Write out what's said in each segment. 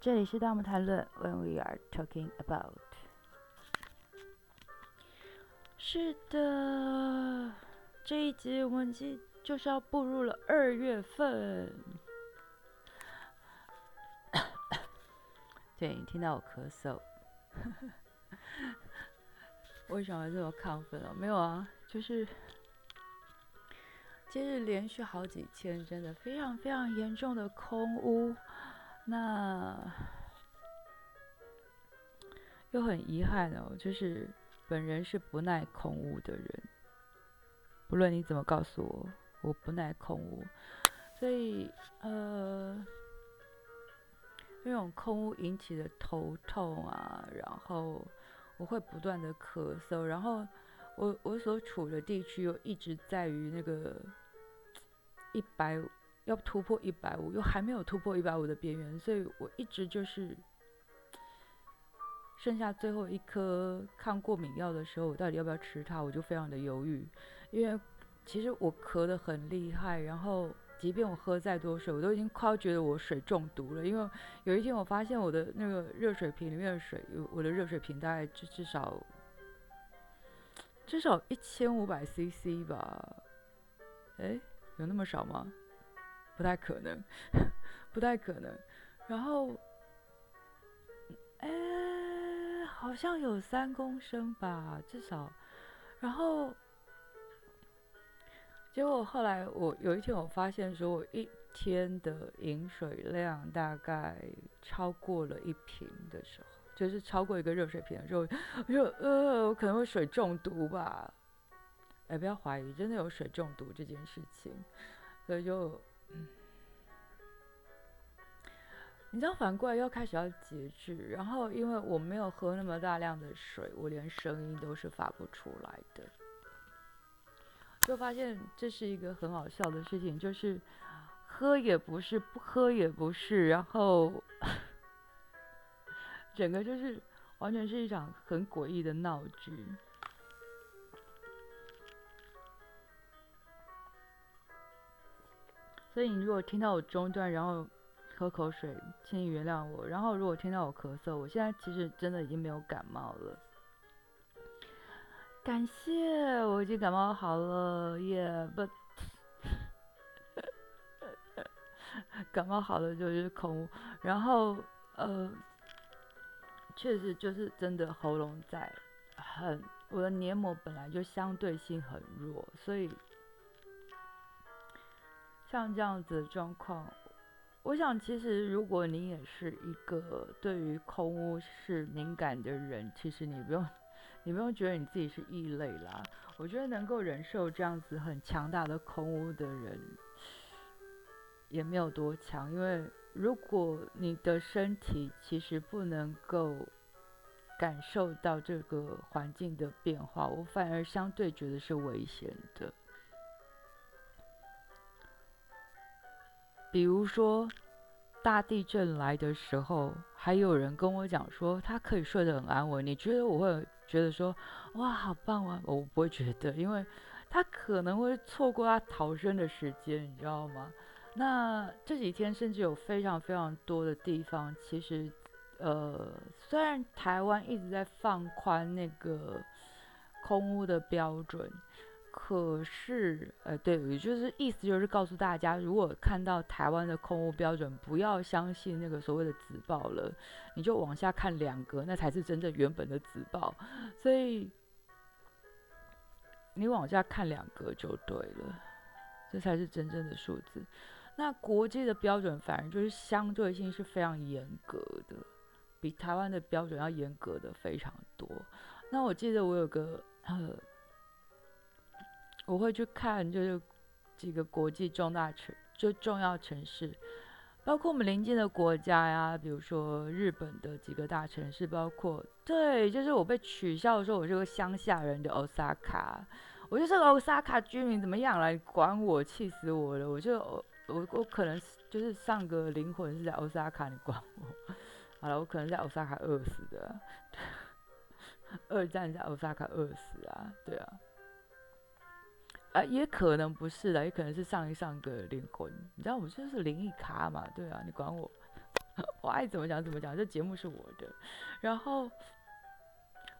这里是大木谈论，When we are talking about。是的，这一集我们就就是要步入了二月份。对你听到我咳嗽，为什么这么亢奋啊？没有啊，就是今日连续好几天，真的非常非常严重的空屋。那又很遗憾哦，就是本人是不耐空屋的人，不论你怎么告诉我，我不耐空屋，所以呃，那种空屋引起的头痛啊，然后我会不断的咳嗽，然后我我所处的地区又一直在于那个一百。要突破一百五，又还没有突破一百五的边缘，所以我一直就是剩下最后一颗抗过敏药的时候，我到底要不要吃它，我就非常的犹豫。因为其实我咳得很厉害，然后即便我喝再多水，我都已经快要觉得我水中毒了。因为有一天我发现我的那个热水瓶里面的水，我的热水瓶大概至至少至少一千五百 CC 吧？哎，有那么少吗？不太可能，不太可能。然后，哎，好像有三公升吧，至少。然后，结果后来我有一天我发现，说我一天的饮水量大概超过了一瓶的时候，就是超过一个热水瓶的时候，我就呃，我可能会水中毒吧。哎，不要怀疑，真的有水中毒这件事情，所以就。你知道反过来又开始要节制，然后因为我没有喝那么大量的水，我连声音都是发不出来的，就发现这是一个很好笑的事情，就是喝也不是，不喝也不是，然后 整个就是完全是一场很诡异的闹剧。所以你如果听到我中断，然后喝口水，请你原谅我。然后如果听到我咳嗽，我现在其实真的已经没有感冒了。感谢，我已经感冒好了耶！But 感冒好了就是空，然后呃，确实就是真的喉咙在很，我的黏膜本来就相对性很弱，所以。像这样子的状况，我想其实如果你也是一个对于空屋是敏感的人，其实你不用，你不用觉得你自己是异类啦。我觉得能够忍受这样子很强大的空屋的人，也没有多强。因为如果你的身体其实不能够感受到这个环境的变化，我反而相对觉得是危险的。比如说，大地震来的时候，还有人跟我讲说他可以睡得很安稳。你觉得我会觉得说哇好棒啊？我不会觉得，因为他可能会错过他逃生的时间，你知道吗？那这几天甚至有非常非常多的地方，其实呃，虽然台湾一直在放宽那个空屋的标准。可是，呃，对，也就是意思就是告诉大家，如果看到台湾的空屋标准，不要相信那个所谓的纸报了，你就往下看两格，那才是真正原本的纸报。所以你往下看两格就对了，这才是真正的数字。那国际的标准反而就是相对性是非常严格的，比台湾的标准要严格的非常多。那我记得我有个呃。我会去看，就是几个国际重大城，就重要城市，包括我们邻近的国家呀，比如说日本的几个大城市，包括对，就是我被取笑说我是个乡下人的 Osaka，我就是个 Osaka 居民，怎么样了？管我，气死我了！我就我我可能就是上个灵魂是在 Osaka，你管我？好了，我可能在 Osaka 饿死的，二战在 Osaka 饿死啊，对啊。啊，也可能不是的，也可能是上一上个灵魂。你知道我们就是灵异咖嘛？对啊，你管我？我爱怎么讲怎么讲，这节目是我的。然后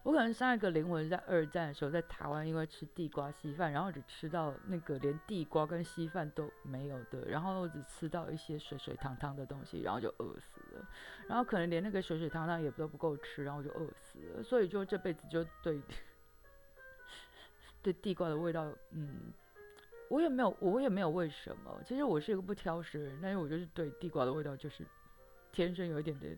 我可能上一个灵魂在二战的时候，在台湾因为吃地瓜稀饭，然后只吃到那个连地瓜跟稀饭都没有的，然后只吃到一些水水汤汤的东西，然后就饿死了。然后可能连那个水水汤汤也都不够吃，然后就饿死了。所以就这辈子就对对地瓜的味道，嗯。我也没有，我也没有为什么。其实我是一个不挑食的人，但是我就是对地瓜的味道就是天生有一点点，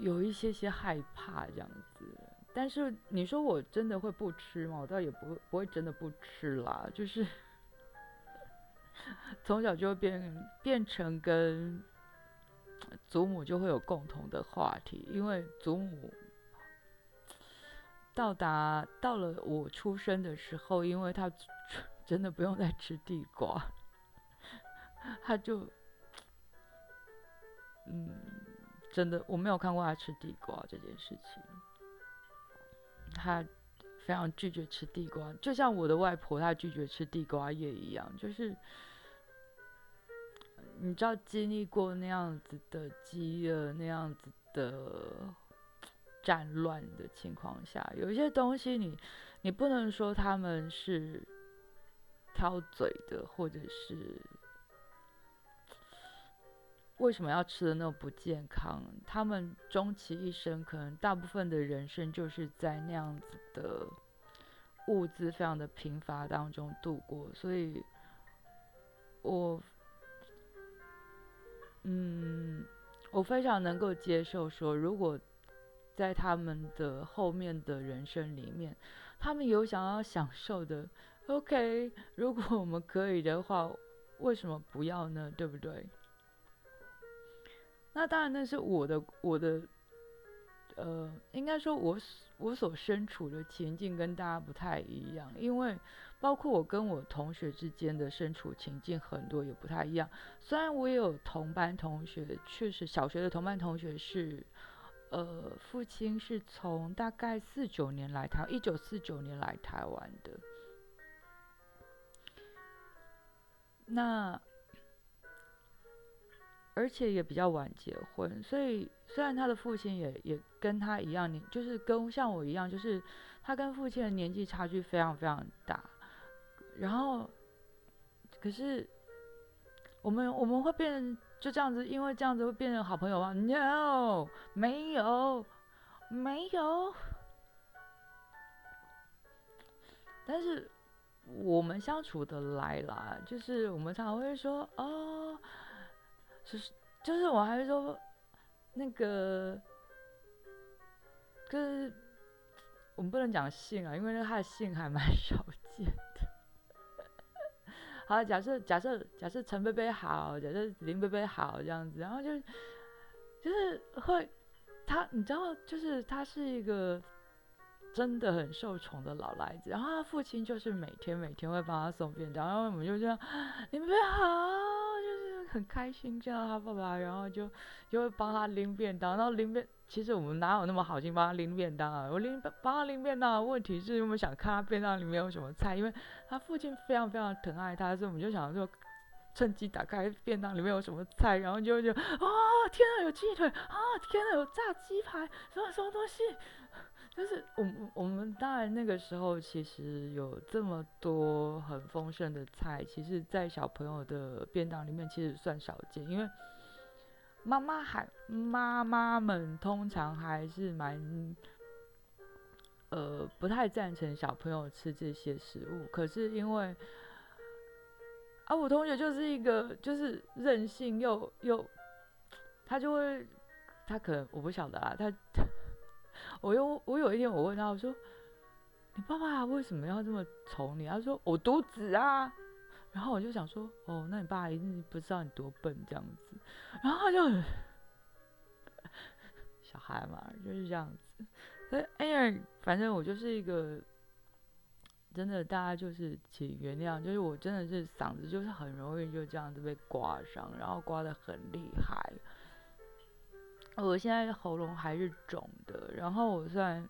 有一些些害怕这样子。但是你说我真的会不吃吗？我倒也不不会真的不吃啦，就是 从小就会变变成跟祖母就会有共同的话题，因为祖母。到达到了我出生的时候，因为他真的不用再吃地瓜，他就，嗯，真的我没有看过他吃地瓜这件事情，他非常拒绝吃地瓜，就像我的外婆她拒绝吃地瓜叶一样，就是你知道经历过那样子的饥饿，那样子的。战乱的情况下，有一些东西你你不能说他们是挑嘴的，或者是为什么要吃的那么不健康？他们终其一生，可能大部分的人生就是在那样子的物资非常的贫乏当中度过，所以，我，嗯，我非常能够接受说，如果。在他们的后面的人生里面，他们有想要享受的。OK，如果我们可以的话，为什么不要呢？对不对？那当然，那是我的我的，呃，应该说，我我所身处的情境跟大家不太一样，因为包括我跟我同学之间的身处情境很多也不太一样。虽然我也有同班同学，确实小学的同班同学是。呃，父亲是从大概四九年来台，一九四九年来台湾的。那而且也比较晚结婚，所以虽然他的父亲也也跟他一样年，就是跟像我一样，就是他跟父亲的年纪差距非常非常大。然后，可是我们我们会变。就这样子，因为这样子会变成好朋友吗？No，没有，没有。但是我们相处的来啦，就是我们常常会说哦，就是就是我还是说那个，跟我们不能讲性啊，因为他的性还蛮少见。好，假设假设假设陈贝贝好，假设林贝贝好这样子，然后就就是会他，你知道，就是他是一个真的很受宠的老来子，然后他父亲就是每天每天会帮他送便当，然后我们就这样林贝贝好，就是很开心见到他爸爸，然后就就会帮他拎便当，然后拎便。其实我们哪有那么好心帮他拎便当啊？我拎帮他拎便当的，问题是我们想看他便当里面有什么菜，因为他父亲非常非常疼爱他，所以我们就想说，趁机打开便当里面有什么菜，然后就就啊，天啊，有鸡腿啊，天啊，有炸鸡排，什么什么东西？就是我我们当然那个时候其实有这么多很丰盛的菜，其实，在小朋友的便当里面其实算少见，因为。妈妈还妈妈们通常还是蛮，呃，不太赞成小朋友吃这些食物。可是因为，啊，我同学就是一个就是任性又又，他就会，他可能我不晓得啊，他，我又我有一天我问他，我说，你爸爸为什么要这么宠你？他说我独子啊。然后我就想说，哦，那你爸一定不知道你多笨这样子。然后他就，小孩嘛就是这样子。所以哎呀，反正我就是一个，真的大家就是请原谅，就是我真的是嗓子就是很容易就这样子被刮伤，然后刮的很厉害。我现在喉咙还是肿的，然后我虽然。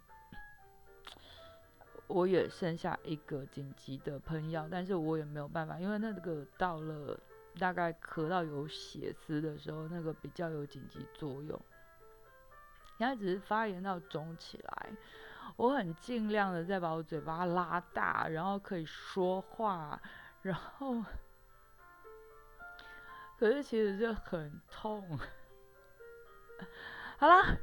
我也剩下一个紧急的喷药，但是我也没有办法，因为那个到了大概咳到有血丝的时候，那个比较有紧急作用。现在只是发炎到肿起来，我很尽量的在把我嘴巴拉大，然后可以说话，然后，可是其实就很痛。好啦，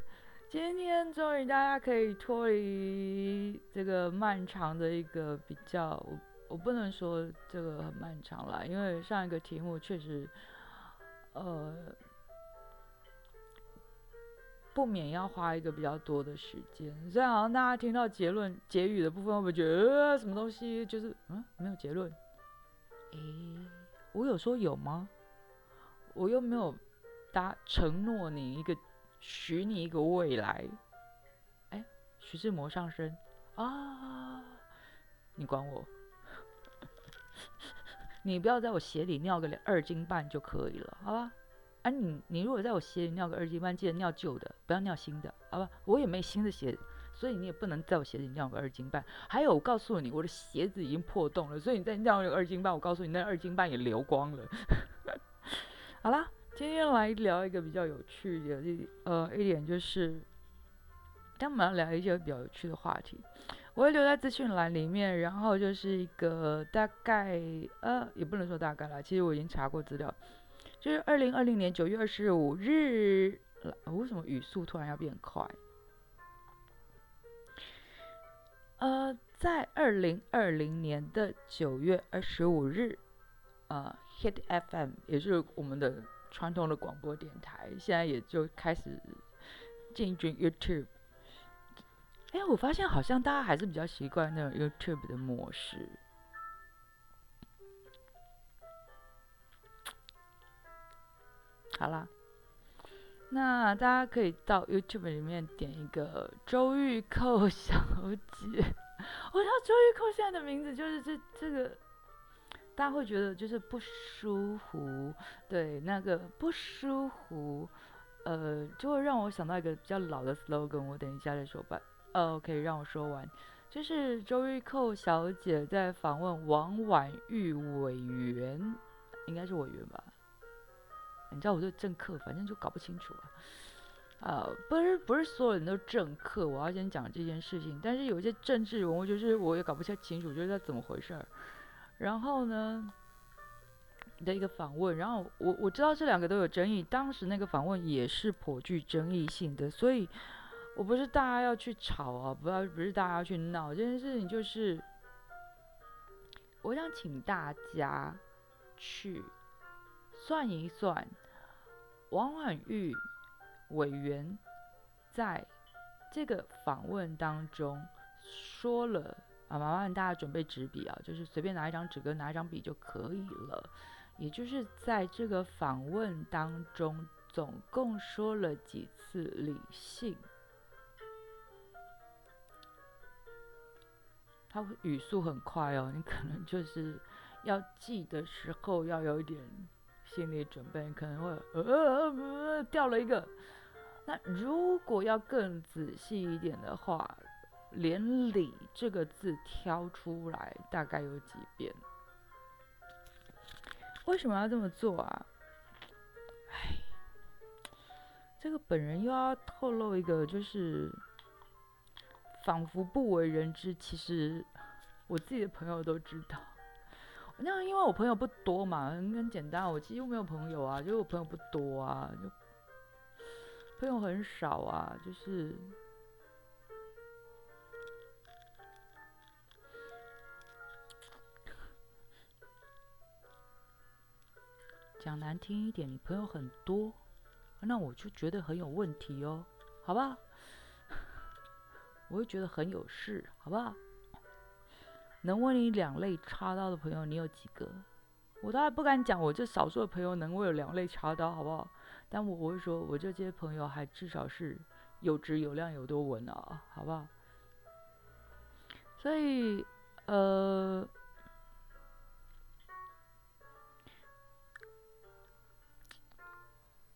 今天终于大家可以脱离这个漫长的一个比较，我我不能说这个很漫长啦，因为上一个题目确实，呃。不免要花一个比较多的时间，虽然好像大家听到结论结语的部分，会不会觉得呃什么东西就是嗯没有结论？诶，我有说有吗？我又没有答承诺你一个许你一个未来。哎，徐志摩上身啊！你管我？你不要在我鞋里尿个二斤半就可以了，好吧？啊，你你如果在我鞋里尿个二斤半，记得尿旧的，不要尿新的，好吧？我也没新的鞋，所以你也不能在我鞋里尿个二斤半。还有，我告诉你，我的鞋子已经破洞了，所以你再尿个二斤半，我告诉你，那二斤半也流光了。好啦，今天来聊一个比较有趣的一，呃，一点就是，今天我们要聊一些比较有趣的话题，我会留在资讯栏里面，然后就是一个大概，呃，也不能说大概啦，其实我已经查过资料。就是二零二零年九月二十五日，为什么语速突然要变快？呃，在二零二零年的九月二十五日，呃，Hit FM 也是我们的传统的广播电台，现在也就开始进军 YouTube。哎，我发现好像大家还是比较习惯那种 YouTube 的模式。好啦，那大家可以到 YouTube 里面点一个周玉蔻小姐。我知道周玉蔻现在的名字就是这这个，大家会觉得就是不舒服，对，那个不舒服，呃，就会让我想到一个比较老的 slogan。我等一下再说吧。呃，可以让我说完，就是周玉蔻小姐在访问王婉玉委员，应该是委员吧。你知道我对政客反正就搞不清楚啊，呃，不是不是所有人都政客，我要先讲这件事情。但是有一些政治人物，就是我也搞不太清楚，就是他怎么回事儿。然后呢的一个访问，然后我我知道这两个都有争议，当时那个访问也是颇具争议性的，所以我不是大家要去吵啊，不要不是大家要去闹这件事情，就是我想请大家去。算一算，王婉玉委员在这个访问当中说了啊，麻烦大家准备纸笔啊，就是随便拿一张纸跟拿一张笔就可以了。也就是在这个访问当中，总共说了几次理性，他语速很快哦，你可能就是要记的时候要有一点。心理准备可能会呃呃掉了一个。那如果要更仔细一点的话，连“理”这个字挑出来大概有几遍？为什么要这么做啊？哎，这个本人又要透露一个，就是仿佛不为人知，其实我自己的朋友都知道。那因为我朋友不多嘛，很简单，我几乎没有朋友啊，就我朋友不多啊，就朋友很少啊，就是讲难听一点，你朋友很多，那我就觉得很有问题哦，好不好？我会觉得很有事，好不好？能为你两肋插刀的朋友，你有几个？我都还不敢讲，我这少数的朋友能为我两肋插刀，好不好？但我我会说，我这些朋友还至少是有质有量有多稳啊，好不好？所以，呃，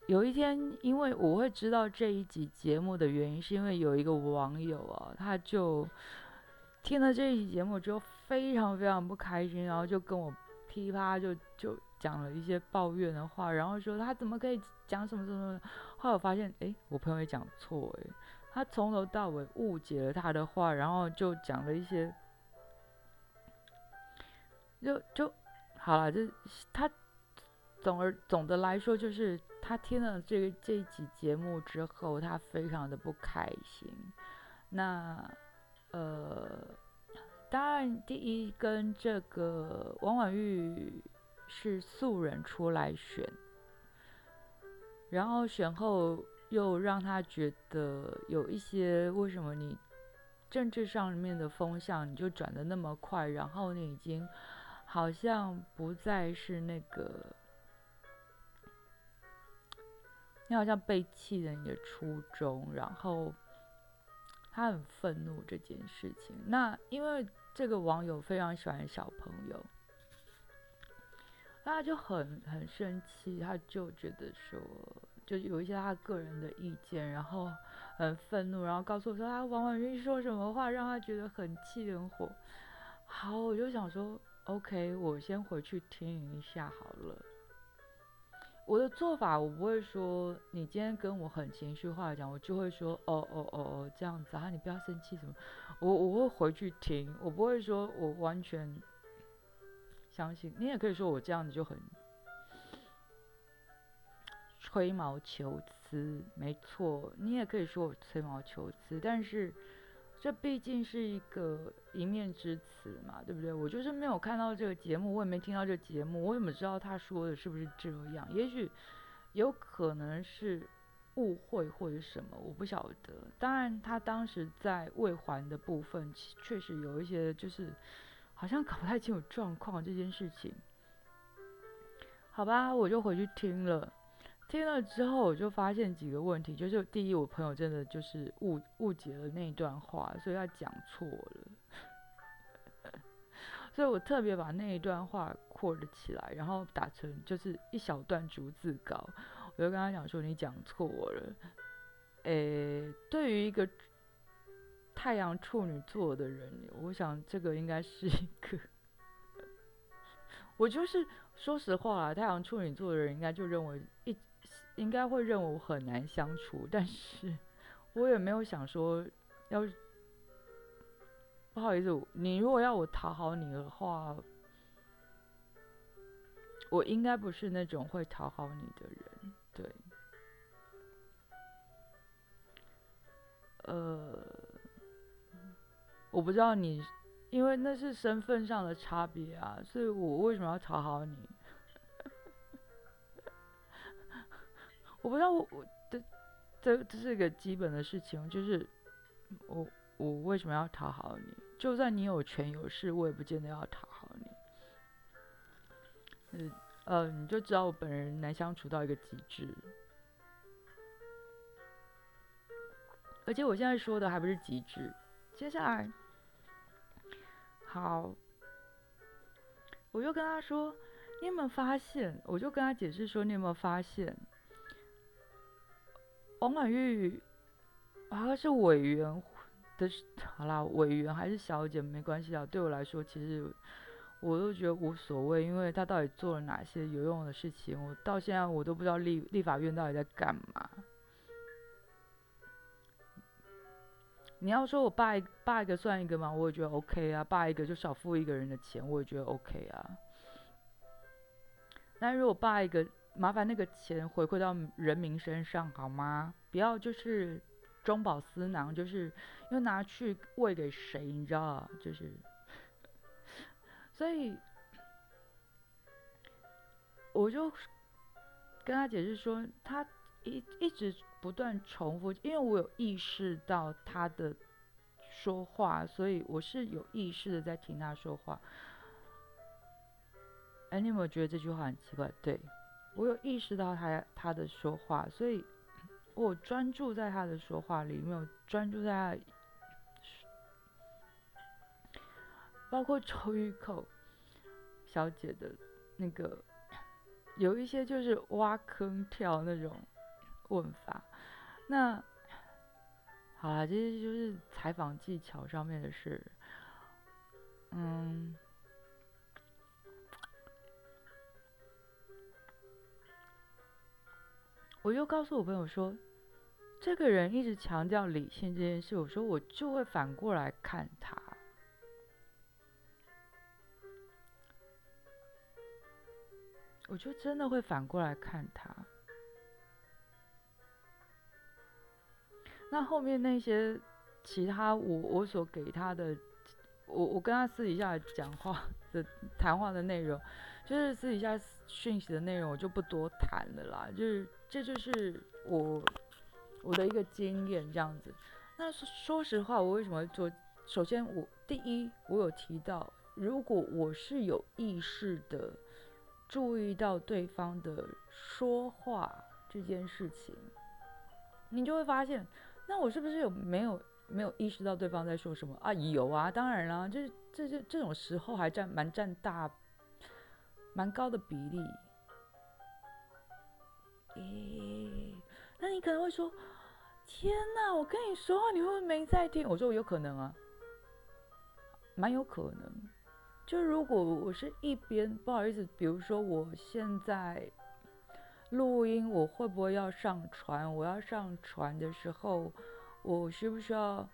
有一天，因为我会知道这一集节目的原因，是因为有一个网友啊，他就。听了这一集节目之后，非常非常不开心，然后就跟我噼啪就就讲了一些抱怨的话，然后说他怎么可以讲什么什么什么。后来我发现，哎，我朋友也讲错，哎，他从头到尾误解了他的话，然后就讲了一些，就就好了。这他总而总的来说，就是他听了这个这一集节目之后，他非常的不开心。那呃，当然，第一跟这个王婉玉是素人出来选。然后选后又让他觉得有一些为什么你政治上面的风向你就转的那么快，然后你已经好像不再是那个，你好像背弃了你的初衷，然后他很愤怒这件事情。那因为这个网友非常喜欢小朋友。他就很很生气，他就觉得说，就有一些他个人的意见，然后很愤怒，然后告诉我说他王婉玉说什么话让他觉得很气很火。好，我就想说，OK，我先回去听一下好了。我的做法，我不会说你今天跟我很情绪化讲，我就会说哦哦哦哦这样子啊，你不要生气什么。我我会回去听，我不会说我完全。相信你也可以说我这样子就很吹毛求疵，没错，你也可以说我吹毛求疵，但是这毕竟是一个一面之词嘛，对不对？我就是没有看到这个节目，我也没听到这个节目，我怎么知道他说的是不是这样？也许有可能是误会或者什么，我不晓得。当然，他当时在未还的部分确实有一些就是。好像搞不太清楚状况这件事情，好吧，我就回去听了，听了之后我就发现几个问题，就是第一，我朋友真的就是误误解了那一段话，所以他讲错了，所以我特别把那一段话扩了起来，然后打成就是一小段逐字稿，我就跟他讲说你讲错了，诶，对于一个。太阳处女座的人，我想这个应该是一个，我就是说实话啦，太阳处女座的人应该就认为应该会认为我很难相处，但是我也没有想说要不好意思，你如果要我讨好你的话，我应该不是那种会讨好你的人，对，呃。我不知道你，因为那是身份上的差别啊，所以我为什么要讨好你？我不知道我我这这这是一个基本的事情，就是我我为什么要讨好你？就算你有权有势，我也不见得要讨好你。嗯呃，你就知道我本人难相处到一个极致，而且我现在说的还不是极致，接下来。好，我就跟他说：“你有没有发现？”我就跟他解释说：“你有没有发现？”王婉玉好像是委员的，好啦，委员还是小姐没关系啊。对我来说，其实我都觉得无所谓，因为他到底做了哪些有用的事情，我到现在我都不知道立立法院到底在干嘛。你要说我霸一霸一个算一个吗？我也觉得 OK 啊，霸一个就少付一个人的钱，我也觉得 OK 啊。但如果霸一个，麻烦那个钱回馈到人民身上好吗？不要就是中饱私囊，就是又拿去喂给谁？你知道？就是，所以我就跟他解释说，他一一直。不断重复，因为我有意识到他的说话，所以我是有意识的在听他说话。哎，你有没有觉得这句话很奇怪？对我有意识到他他的说话，所以我专注在他的说话里，没有专注在他，包括周玉蔻小姐的那个，有一些就是挖坑跳那种问法。那好了，这些就是采访技巧上面的事。嗯，我就告诉我朋友说，这个人一直强调理性这件事，我说我就会反过来看他，我就真的会反过来看他。那后面那些其他我我所给他的，我我跟他私底下讲话的谈话的内容，就是私底下讯息的内容，我就不多谈了啦。就是这就是我我的一个经验这样子。那说实话，我为什么做？首先，我第一我有提到，如果我是有意识的注意到对方的说话这件事情，你就会发现。那我是不是有没有没有意识到对方在说什么啊？有啊，当然啦，就是这这这种时候还占蛮占大蛮高的比例。诶，那你可能会说，天哪，我跟你说话，你会不会没在听？我说有可能啊，蛮有可能。就如果我是一边不好意思，比如说我现在。录音我会不会要上传？我要上传的时候，我需不需要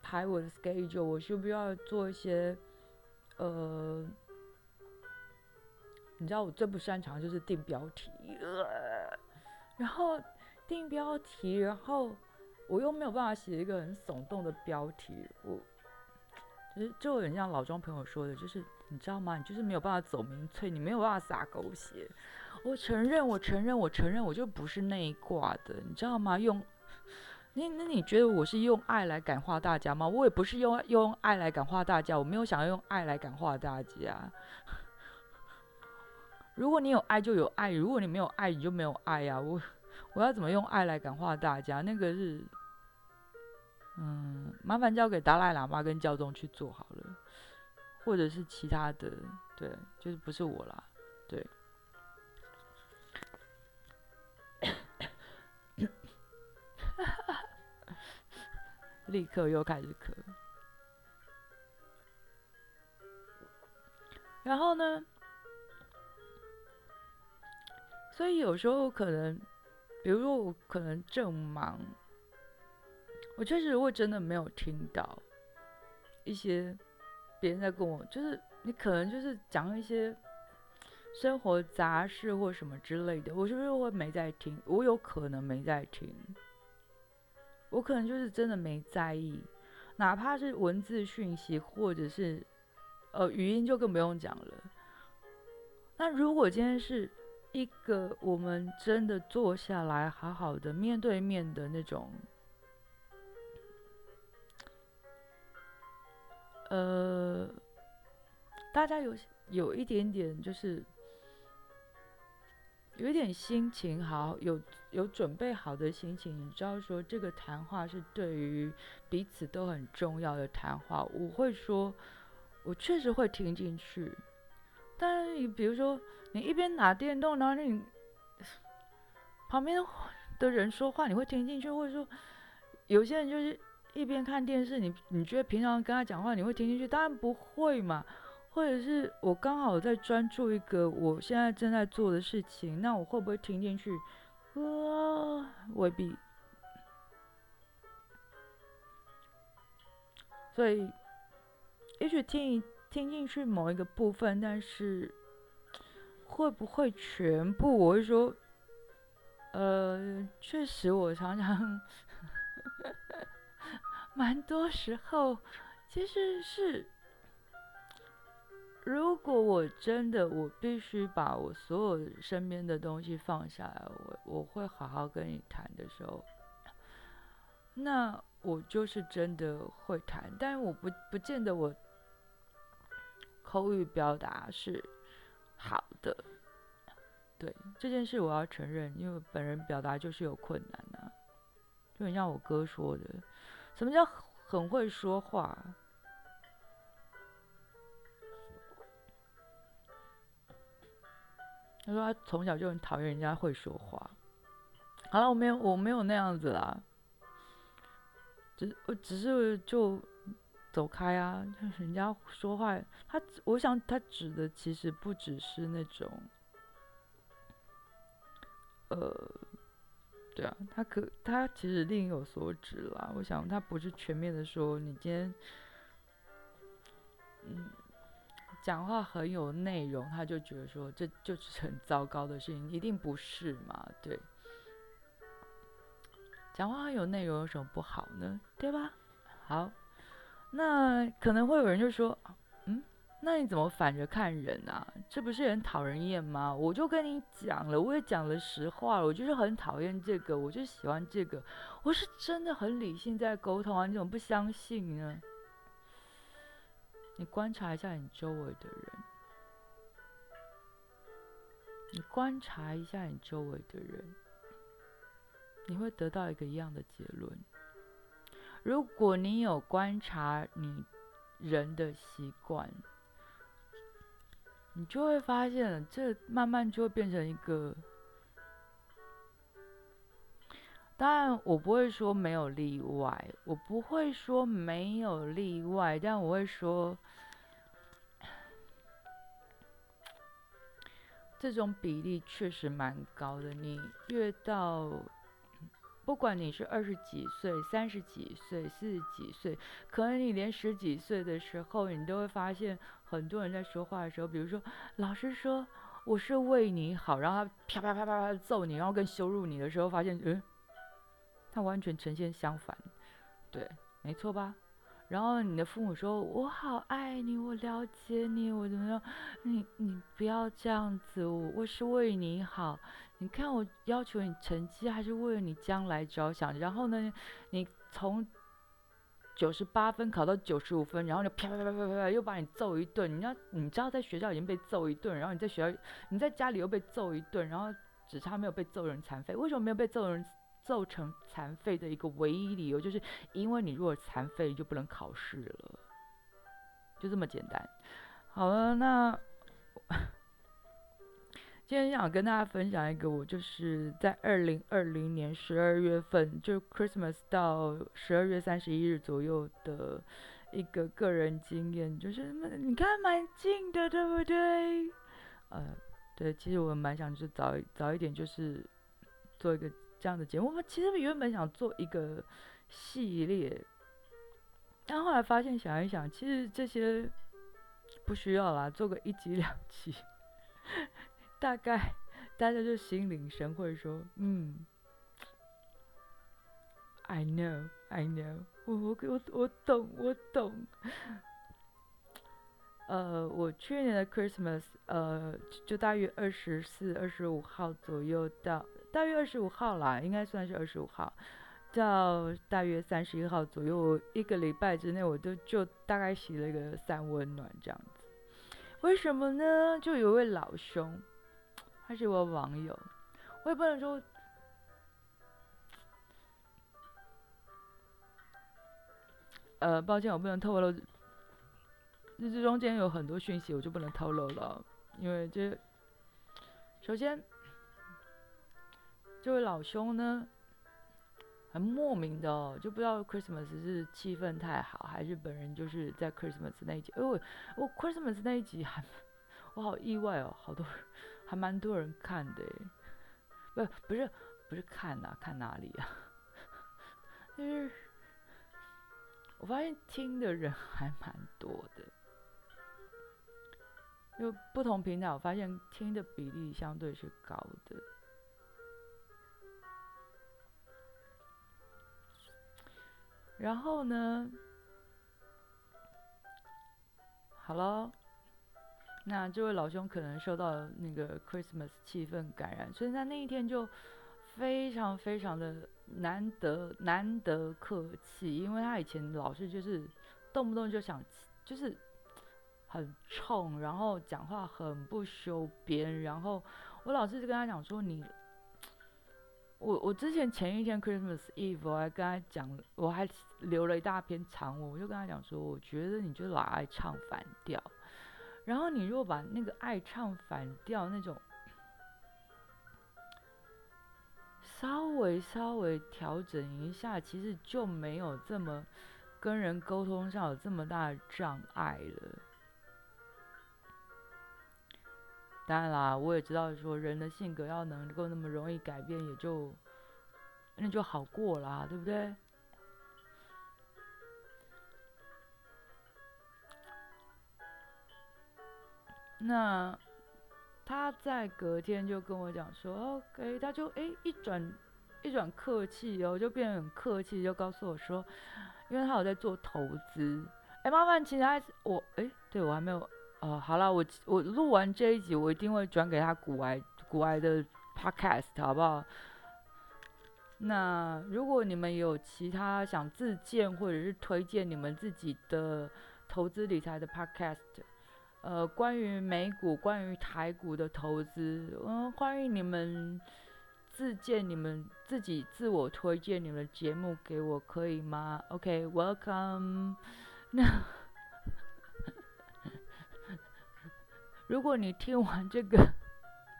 排我的 schedule？我需不需要做一些呃，你知道我最不擅长就是定标题，然后定标题，然后我又没有办法写一个很耸动的标题，我就是就很像老庄朋友说的，就是你知道吗？你就是没有办法走民粹，你没有办法撒狗血。我承认，我承认，我承认，我就不是那一挂的，你知道吗？用，那那你觉得我是用爱来感化大家吗？我也不是用用爱来感化大家，我没有想要用爱来感化大家。如果你有爱就有爱，如果你没有爱你就没有爱呀。我我要怎么用爱来感化大家？那个是，嗯，麻烦交给达赖喇嘛跟教宗去做好了，或者是其他的，对，就是不是我啦，对。立刻又开始咳，然后呢？所以有时候可能，比如说我可能正忙，我确实如果真的没有听到一些别人在跟我，就是你可能就是讲一些生活杂事或什么之类的，我是不是会没在听？我有可能没在听。我可能就是真的没在意，哪怕是文字讯息或者是呃语音，就更不用讲了。那如果今天是一个我们真的坐下来好好的面对面的那种，呃，大家有有一点点就是。有一点心情好，有有准备好的心情，你知道说这个谈话是对于彼此都很重要的谈话，我会说，我确实会听进去。但是你比如说，你一边拿电动，然后你 旁边的人说话，你会听进去，或者说有些人就是一边看电视，你你觉得平常跟他讲话你会听进去？当然不会嘛。或者是我刚好在专注一个我现在正在做的事情，那我会不会听进去？呃，未必。所以，也许听听进去某一个部分，但是会不会全部？我会说，呃，确实我常常，蛮多时候其实是。如果我真的我必须把我所有身边的东西放下来，我我会好好跟你谈的时候，那我就是真的会谈，但是我不不见得我口语表达是好的，对这件事我要承认，因为本人表达就是有困难呐，就很像我哥说的，什么叫很会说话？他说他从小就很讨厌人家会说话。好了，我没有，我没有那样子啦。只我只是就走开啊！人家说话，他我想他指的其实不只是那种，呃，对啊，他可他其实另有所指啦。我想他不是全面的说你今天，嗯，讲话很有内容，他就觉得说这就是 很糟糕的事情，一定不是嘛？对，讲话很有内容有什么不好呢？对吧？好，那可能会有人就说，嗯。那你怎么反着看人啊？这不是很讨人厌吗？我就跟你讲了，我也讲了实话了，我就是很讨厌这个，我就喜欢这个，我是真的很理性在沟通啊，你怎么不相信呢？你观察一下你周围的人，你观察一下你周围的人，你会得到一个一样的结论。如果你有观察你人的习惯。你就会发现，这慢慢就会变成一个。当然，我不会说没有例外，我不会说没有例外，但我会说，这种比例确实蛮高的。你越到。不管你是二十几岁、三十几岁、四十几岁，可能你连十几岁的时候，你都会发现很多人在说话的时候，比如说老师说我是为你好，然后他啪啪啪啪啪揍你，然后跟羞辱你的时候，发现嗯，他完全呈现相反，对，没错吧？然后你的父母说：“我好爱你，我了解你，我怎么样？你你不要这样子，我我是为你好。你看我要求你成绩，还是为了你将来着想。然后呢，你从九十八分考到九十五分，然后就啪啪啪啪啪啪又把你揍一顿。你要你知道在学校已经被揍一顿，然后你在学校你在家里又被揍一顿，然后只差没有被揍人残废。为什么没有被揍人？”揍成残废的一个唯一理由，就是因为你如果残废，就不能考试了，就这么简单。好了，那今天想跟大家分享一个，我就是在二零二零年十二月份，就 Christmas 到十二月三十一日左右的一个个人经验，就是你看蛮近的，对不对？呃，对，其实我蛮想就是早早一点，就是做一个。这样的节目，我其实原本想做一个系列，但后来发现想一想，其实这些不需要啦，做个一集两集，大概大家就心领神会，说嗯，I know, I know，我我我我懂，我懂。呃，我去年的 Christmas，呃，就大约二十四、二十五号左右到。大约二十五号啦，应该算是二十五号，到大约三十一号左右，一个礼拜之内，我都就大概洗了一个三温暖这样子。为什么呢？就有位老兄，他是我网友，我也不能说，呃，抱歉，我不能透露，这这中间有很多讯息，我就不能透露了，因为这首先。这位老兄呢，很莫名的哦，就不知道 Christmas 是气氛太好，还是本人就是在 Christmas 那一集。哦，我 Christmas 那一集还，我好意外哦，好多还蛮多人看的，不不是不是看呐，看哪里啊？就是我发现听的人还蛮多的，就不同平台，我发现听的比例相对是高的。然后呢？好了，那这位老兄可能受到那个 Christmas 气氛感染，所以他那一天就非常非常的难得难得客气，因为他以前老是就是动不动就想就是很冲，然后讲话很不修边，然后我老是就跟他讲说你。我我之前前一天 Christmas Eve 我还跟他讲，我还留了一大篇长文，我就跟他讲说，我觉得你就老爱唱反调，然后你如果把那个爱唱反调那种稍微稍微调整一下，其实就没有这么跟人沟通上有这么大的障碍了。当然啦，我也知道说人的性格要能够那么容易改变，也就那就好过啦，对不对？那他在隔天就跟我讲说，OK，他就哎一转一转客气哦，就变得很客气，就告诉我说，因为他有在做投资，哎，麻烦请他我哎，对我还没有，呃，好了，我我录完这一集，我一定会转给他古埃古埃的 Podcast，好不好？那如果你们有其他想自荐或者是推荐你们自己的投资理财的 Podcast。呃，关于美股、关于台股的投资，嗯，欢迎你们自荐，你们自己自我推荐你们的节目给我，可以吗？OK，Welcome。那 如果你听完这个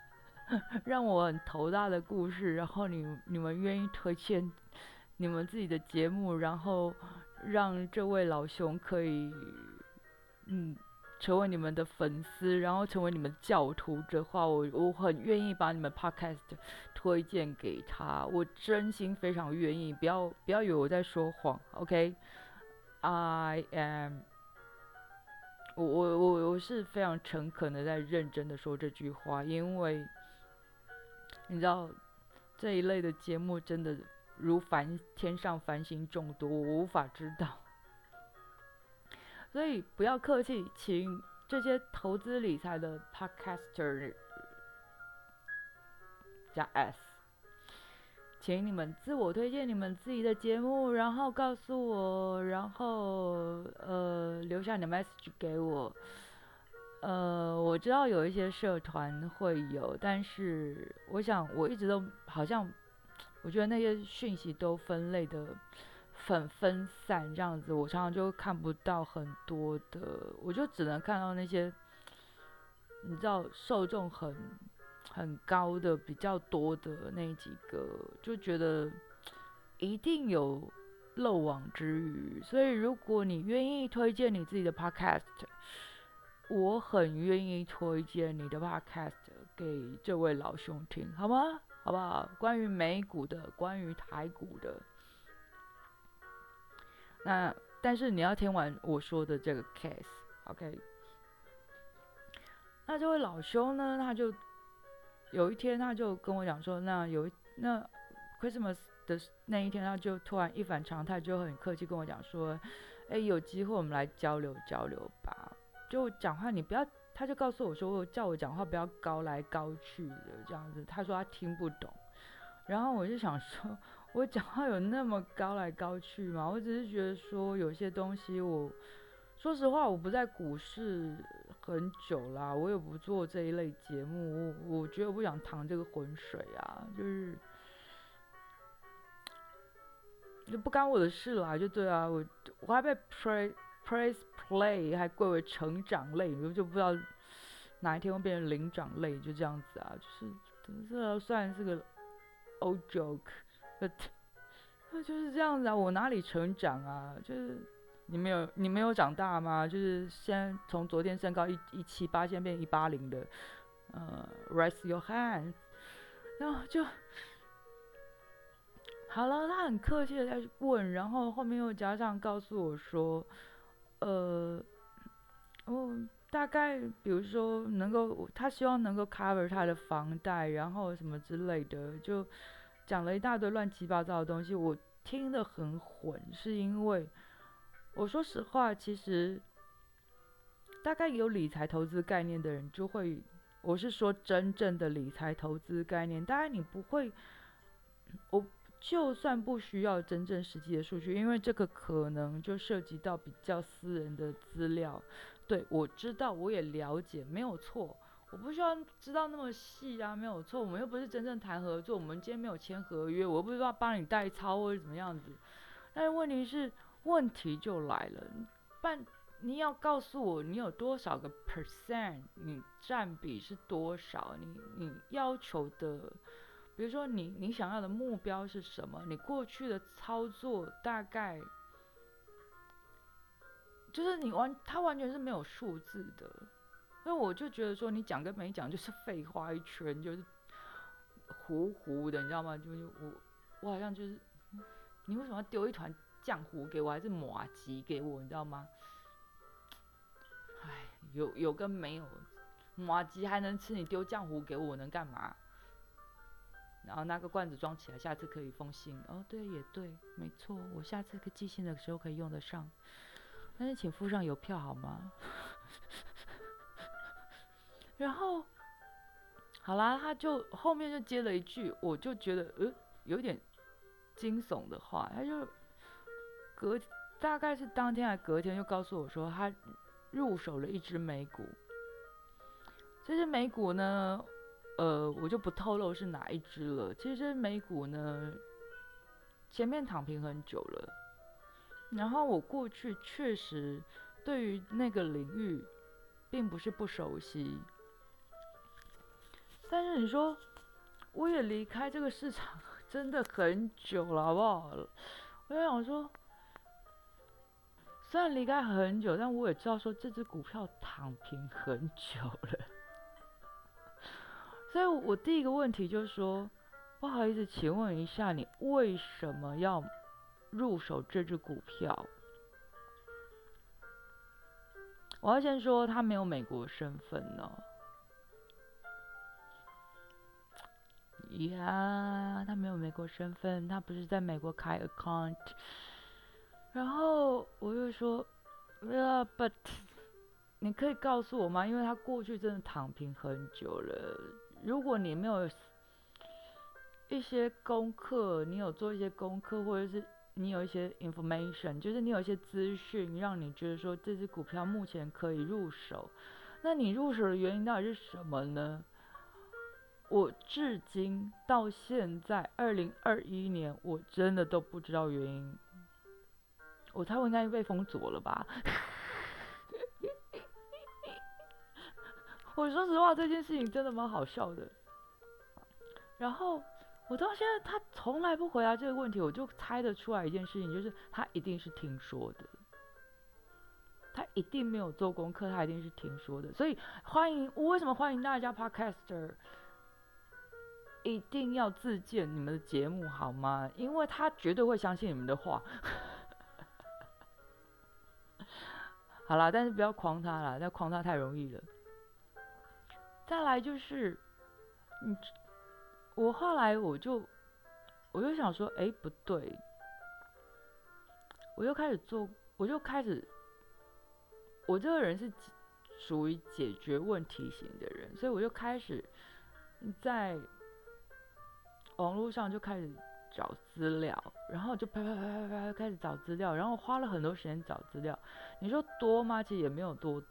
让我很头大的故事，然后你你们愿意推荐你们自己的节目，然后让这位老兄可以，嗯。成为你们的粉丝，然后成为你们教徒的话，我我很愿意把你们 podcast 推荐给他，我真心非常愿意，不要不要以为我在说谎，OK？I am，我我我我是非常诚恳的在认真的说这句话，因为你知道这一类的节目真的如繁天上繁星众多，我无法知道。所以不要客气，请这些投资理财的 podcaster 加 s，请你们自我推荐你们自己的节目，然后告诉我，然后呃留下你的 message 给我。呃，我知道有一些社团会有，但是我想我一直都好像，我觉得那些讯息都分类的。很分散这样子，我常常就看不到很多的，我就只能看到那些，你知道受众很很高的、比较多的那几个，就觉得一定有漏网之鱼。所以，如果你愿意推荐你自己的 podcast，我很愿意推荐你的 podcast 给这位老兄听，好吗？好不好？关于美股的，关于台股的。那但是你要听完我说的这个 case，OK？那这位老兄呢，他就有一天他就跟我讲说，那有那 Christmas 的那一天，他就突然一反常态，就很客气跟我讲说，哎，有机会我们来交流交流吧。就讲话你不要，他就告诉我说，叫我讲话不要高来高去的这样子。他说他听不懂，然后我就想说。我讲话有那么高来高去吗？我只是觉得说有些东西，我说实话，我不在股市很久啦，我也不做这一类节目，我我觉得我不想趟这个浑水啊，就是就不干我的事啦，就对啊，我我还被 praise praise play 还归为成长类，我就不知道哪一天会变成灵长类，就这样子啊，就是这算是个 old joke。那 就是这样子啊，我哪里成长啊？就是你没有你没有长大吗？就是先从昨天身高一一七八，现在变一八零的，呃，raise your hand，然后就好了。他很客气的在问，然后后面又加上告诉我说，呃，哦，大概比如说能够，他希望能够 cover 他的房贷，然后什么之类的，就。讲了一大堆乱七八糟的东西，我听得很混，是因为我说实话，其实大概有理财投资概念的人就会，我是说真正的理财投资概念，当然你不会，我就算不需要真正实际的数据，因为这个可能就涉及到比较私人的资料，对我知道，我也了解，没有错。我不需要知道那么细啊，没有错，我们又不是真正谈合作，我们今天没有签合约，我又不知道帮你代操或者怎么样子。但是问题是，问题就来了，办你要告诉我你有多少个 percent，你占比是多少？你你要求的，比如说你你想要的目标是什么？你过去的操作大概就是你完，它完全是没有数字的。所以我就觉得说，你讲跟没讲就是废话一圈，就是糊糊的，你知道吗？就是我我好像就是，你为什么要丢一团浆糊给我，还是马吉给我，你知道吗？哎，有有跟没有，马吉还能吃，你丢浆糊给我能干嘛？然后那个罐子装起来，下次可以封信。哦，对，也对，没错，我下次寄信的时候可以用得上。但是请附上邮票好吗？然后，好啦，他就后面就接了一句，我就觉得呃有点惊悚的话，他就隔大概是当天还隔天就告诉我说，他入手了一只美股。这只美股呢？呃，我就不透露是哪一只了。其实美股呢，前面躺平很久了，然后我过去确实对于那个领域并不是不熟悉，但是你说我也离开这个市场真的很久了，好不好？我就想说，虽然离开很久，但我也知道说这只股票躺平很久了。所以，我第一个问题就是说，不好意思，请问一下，你为什么要入手这只股票？我要先说，他没有美国身份呢。呀，他没有美国身份，他不是在美国开 account。然后我就说，呃，but，你可以告诉我吗？因为他过去真的躺平很久了。如果你没有一些功课，你有做一些功课，或者是你有一些 information，就是你有一些资讯，让你觉得说这只股票目前可以入手，那你入手的原因到底是什么呢？我至今到现在二零二一年，我真的都不知道原因。我猜我应该被封锁了吧？我说实话，这件事情真的蛮好笑的。然后我到现在他从来不回答这个问题，我就猜得出来一件事情，就是他一定是听说的，他一定没有做功课，他一定是听说的。所以欢迎我为什么欢迎大家 Podcaster 一定要自荐你们的节目好吗？因为他绝对会相信你们的话。好啦，但是不要框他了，那框他太容易了。再来就是，嗯，我后来我就，我就想说，哎，不对，我就开始做，我就开始，我这个人是属于解决问题型的人，所以我就开始在网络上就开始找资料，然后就啪啪啪啪啪开始找资料，然后花了很多时间找资料。你说多吗？其实也没有多。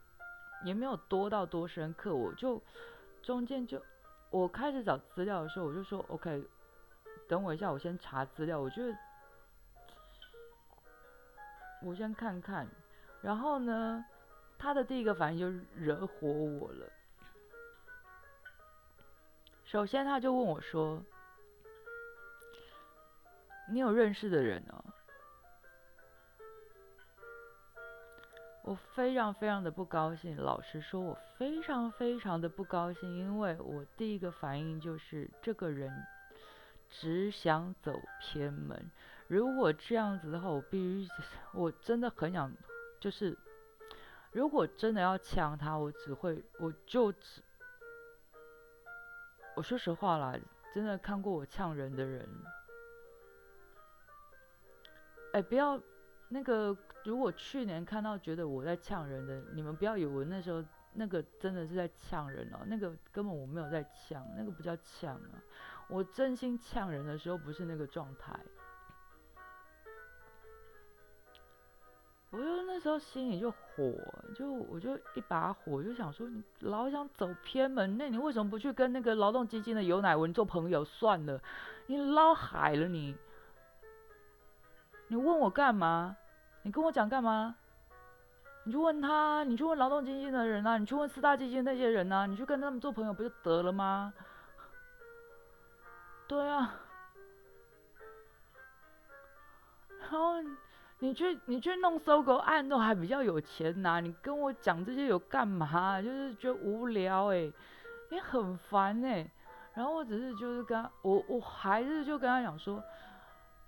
也没有多到多深刻，我就中间就我开始找资料的时候，我就说 OK，等我一下，我先查资料。我觉得我先看看，然后呢，他的第一个反应就惹火我了。首先他就问我说：“你有认识的人哦？”我非常非常的不高兴，老实说，我非常非常的不高兴，因为我第一个反应就是这个人只想走偏门。如果这样子的话，我必须，我真的很想，就是，如果真的要呛他，我只会，我就只，我说实话啦，真的看过我呛人的人，哎，不要。那个，如果去年看到觉得我在呛人的，你们不要以为那时候那个真的是在呛人哦，那个根本我没有在呛，那个不叫呛啊，我真心呛人的时候不是那个状态。我就那时候心里就火，就我就一把火，就想说你老想走偏门，那你为什么不去跟那个劳动基金的尤乃文做朋友算了？你捞海了你，你问我干嘛？你跟我讲干嘛？你去问他，你去问劳动基金的人啊，你去问四大基金那些人啊，你去跟他们做朋友不就得了吗？对啊。然后你去你去弄搜狗案都还比较有钱拿，你跟我讲这些有干嘛？就是觉得无聊哎，也很烦哎。然后我只是就是跟他，我我还是就跟他讲说。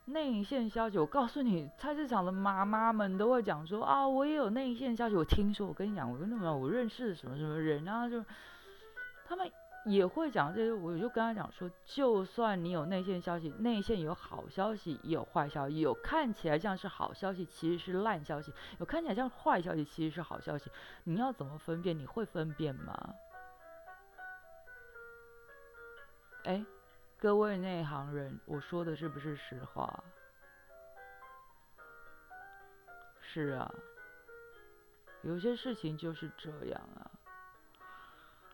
内线消息，我告诉你，菜市场的妈妈们都会讲说啊，我也有内线消息。我听说，我跟你讲，我跟他们，我认识什么什么人，啊就他们也会讲这些。我就跟他讲说，就算你有内线消息，内线有好消息，也有坏消息，有看起来像是好消息，其实是烂消息；有看起来像坏消息，其实是好消息。你要怎么分辨？你会分辨吗？哎。各位内行人，我说的是不是实话？是啊，有些事情就是这样啊。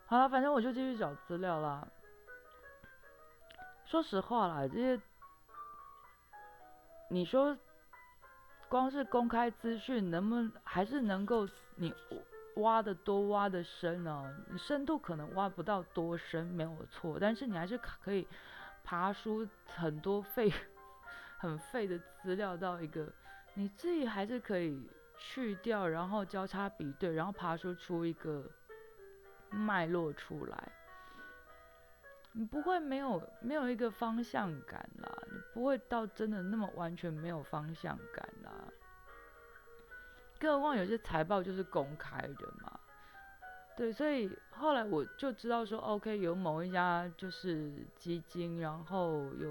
好了，反正我就继续找资料啦。说实话啦，这些你说光是公开资讯，能不能还是能够你挖的多，挖的深呢？你深度可能挖不到多深，没有错，但是你还是可以。爬出很多废、很废的资料到一个，你自己还是可以去掉，然后交叉比对，然后爬出出一个脉络出来。你不会没有没有一个方向感啦，你不会到真的那么完全没有方向感啦。更何况有些财报就是公开的嘛。对，所以后来我就知道说，OK，有某一家就是基金，然后有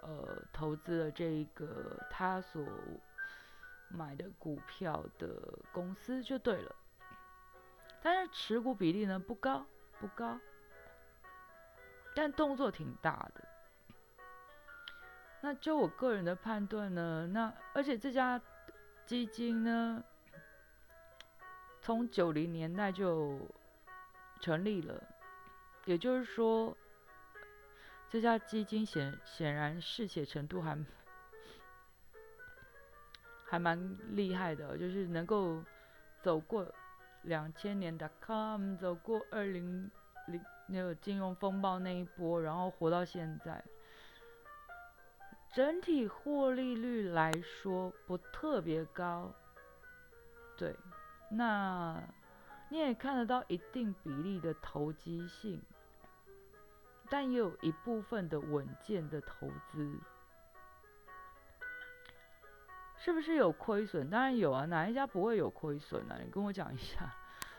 呃投资了这一个他所买的股票的公司就对了，但是持股比例呢不高不高，但动作挺大的。那就我个人的判断呢，那而且这家基金呢。从九零年代就成立了，也就是说，这家基金显显然嗜血程度还还蛮厉害的，就是能够走过两千年的 com，走过二零零那个金融风暴那一波，然后活到现在，整体获利率来说不特别高，对。那你也看得到一定比例的投机性，但也有一部分的稳健的投资，是不是有亏损？当然有啊，哪一家不会有亏损呢？你跟我讲一下，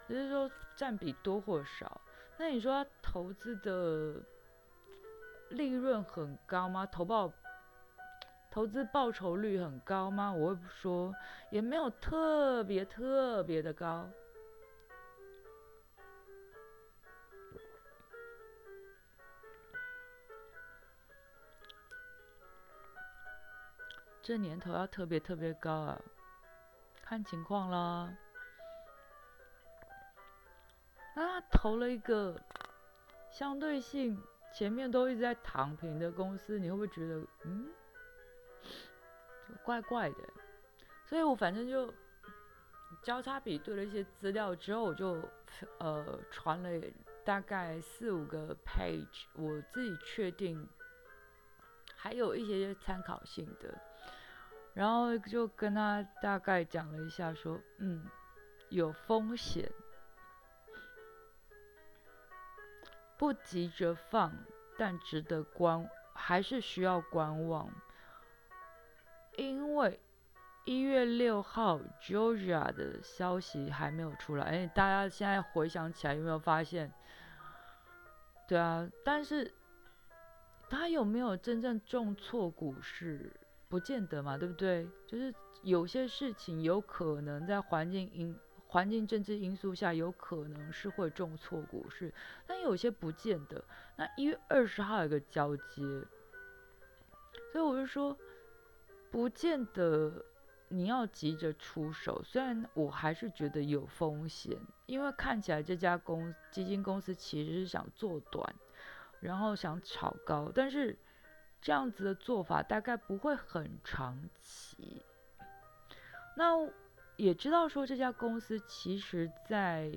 就是说占比多或少。那你说投资的利润很高吗？投报？投资报酬率很高吗？我会说，也没有特别特别的高。这年头要特别特别高啊，看情况啦。那投了一个相对性前面都一直在躺平的公司，你会不会觉得，嗯？怪怪的，所以我反正就交叉比对了一些资料之后，我就呃传了大概四五个 page，我自己确定还有一些参考性的，然后就跟他大概讲了一下，说嗯有风险，不急着放，但值得观，还是需要观望。因为一月六号 Georgia 的消息还没有出来，哎，大家现在回想起来有没有发现？对啊，但是他有没有真正重挫股市？不见得嘛，对不对？就是有些事情有可能在环境因、环境政治因素下，有可能是会重挫股市，但有些不见得。那一月二十号有个交接，所以我就说。不见得你要急着出手，虽然我还是觉得有风险，因为看起来这家公基金公司其实是想做短，然后想炒高，但是这样子的做法大概不会很长期。那也知道说这家公司其实在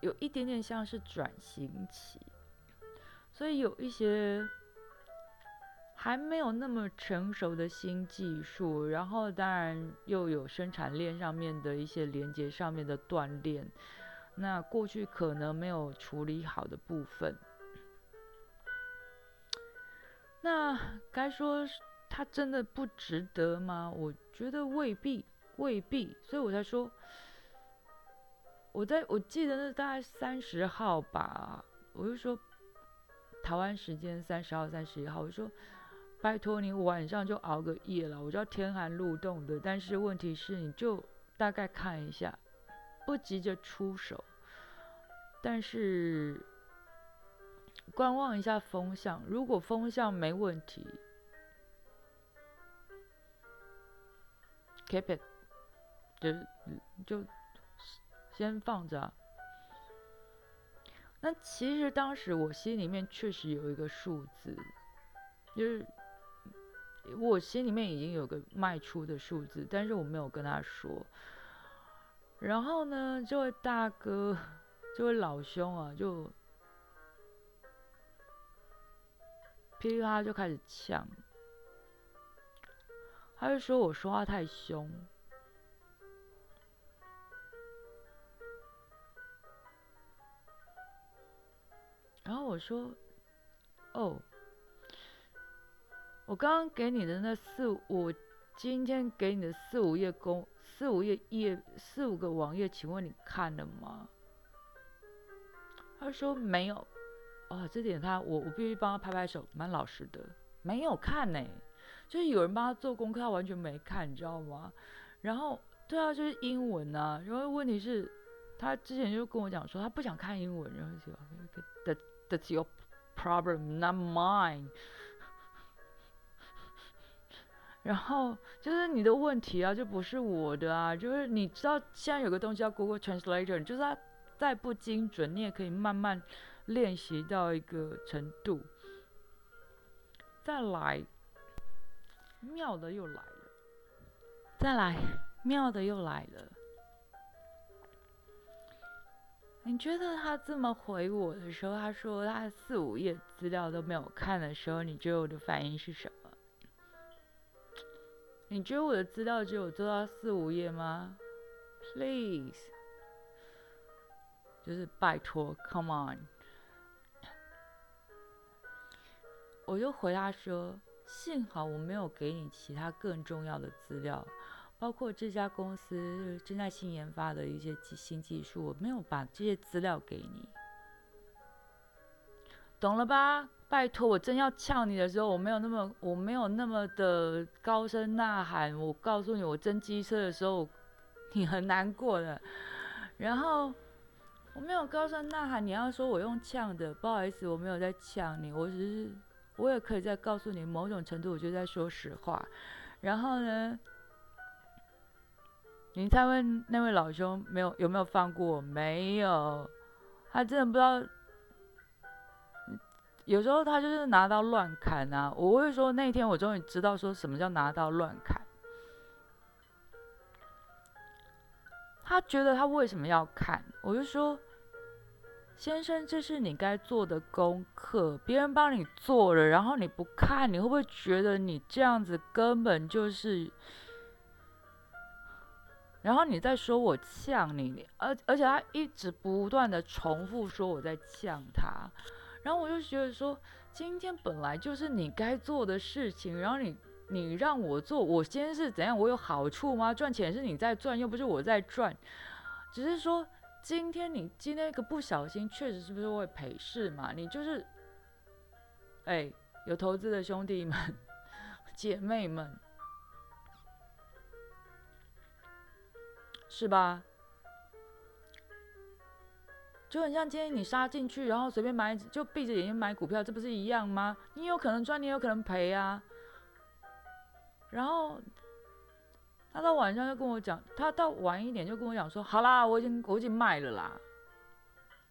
有一点点像是转型期，所以有一些。还没有那么成熟的新技术，然后当然又有生产链上面的一些连接上面的锻炼，那过去可能没有处理好的部分。那该说它真的不值得吗？我觉得未必，未必，所以我才说，我在我记得那大概三十号吧，我就说台湾时间三十号、三十一号，我说拜托你晚上就熬个夜了，我知道天寒路冻的，但是问题是你就大概看一下，不急着出手，但是。观望一下风向，如果风向没问题，keep it，就就先放着。那其实当时我心里面确实有一个数字，就是我心里面已经有个卖出的数字，但是我没有跟他说。然后呢，这位大哥，这位老兄啊，就。噼里啪啦就开始呛，他就说我说话太凶，然后我说：“哦，我刚刚给你的那四，我今天给你的四五页公四五页页四五个网页，请问你看了吗？”他说：“没有。”哦，这点他我我必须帮他拍拍手，蛮老实的，没有看呢，就是有人帮他做功课，他完全没看，你知道吗？然后对啊，就是英文啊，然后问题是，他之前就跟我讲说他不想看英文，然后就 That that's your problem, not mine。然后就是你的问题啊，就不是我的啊，就是你知道现在有个东西叫 Google Translator，就是它再不精准，你也可以慢慢。练习到一个程度，再来，妙的又来了，再来，妙的又来了。你觉得他这么回我的时候，他说他四五页资料都没有看的时候，你觉得我的反应是什么？你觉得我的资料只有做到四五页吗？Please，就是拜托，Come on。我就回答说：“幸好我没有给你其他更重要的资料，包括这家公司正在新研发的一些新技术，我没有把这些资料给你，懂了吧？拜托，我真要呛你的时候，我没有那么我没有那么的高声呐喊。我告诉你，我真机车的时候，你很难过的。然后我没有高声呐喊，你要说我用呛的，不好意思，我没有在呛你，我只是。”我也可以再告诉你，某种程度我就在说实话。然后呢，你再问那位老兄，没有有没有放过我？没有，他真的不知道。有时候他就是拿刀乱砍啊！我会说那天我终于知道说什么叫拿刀乱砍。他觉得他为什么要砍？我就说。先生，这是你该做的功课，别人帮你做了，然后你不看，你会不会觉得你这样子根本就是……然后你再说我呛你，而而且他一直不断的重复说我在呛他，然后我就觉得说，今天本来就是你该做的事情，然后你你让我做，我今天是怎样？我有好处吗？赚钱是你在赚，又不是我在赚，只是说。今天你今天一个不小心，确实是不是会赔事嘛？你就是，哎，有投资的兄弟们、姐妹们，是吧？就很像今天你杀进去，然后随便买，就闭着眼睛买股票，这不是一样吗？你有可能赚，你有可能赔啊。然后。他到晚上就跟我讲，他到晚一点就跟我讲说，好啦，我已经我已经卖了啦。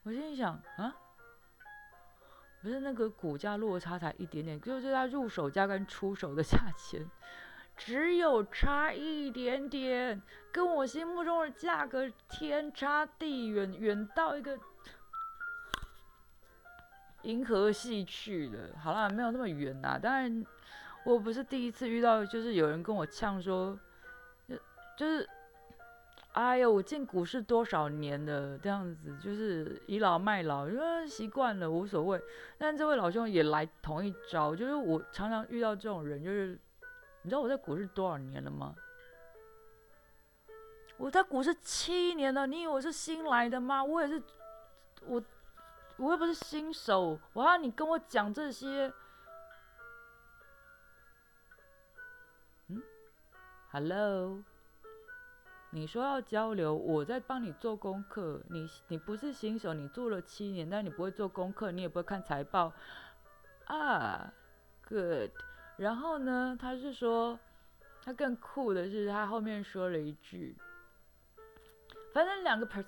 我心里想啊，不是那个股价落差才一点点，就是他入手价跟出手的价钱只有差一点点，跟我心目中的价格天差地远，远到一个银河系去了。好啦，没有那么远呐。当然，我不是第一次遇到，就是有人跟我呛说。就是哎呦，我进股市多少年了，这样子就是倚老卖老，因为习惯了无所谓。但这位老兄也来同一招，就是我常常遇到这种人，就是你知道我在股市多少年了吗？我在股市七年了，你以为我是新来的吗？我也是，我我又不是新手，我要你跟我讲这些。嗯，Hello。你说要交流，我在帮你做功课。你你不是新手，你做了七年，但你不会做功课，你也不会看财报啊。Good。然后呢，他是说，他更酷的是，他后面说了一句，反正两个 per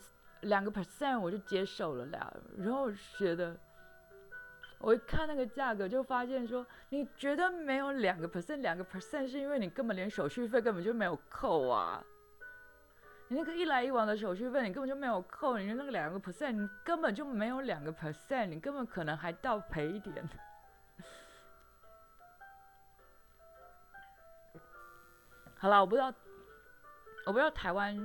两个 percent 我就接受了啦。然后觉得，我一看那个价格，就发现说，你觉得没有两个 percent，两个 percent 是因为你根本连手续费根本就没有扣啊。你那个一来一往的手续费，你根本就没有扣，你那个两个 percent，你根本就没有两个 percent，你根本可能还倒赔一点。好了，我不知道，我不知道台湾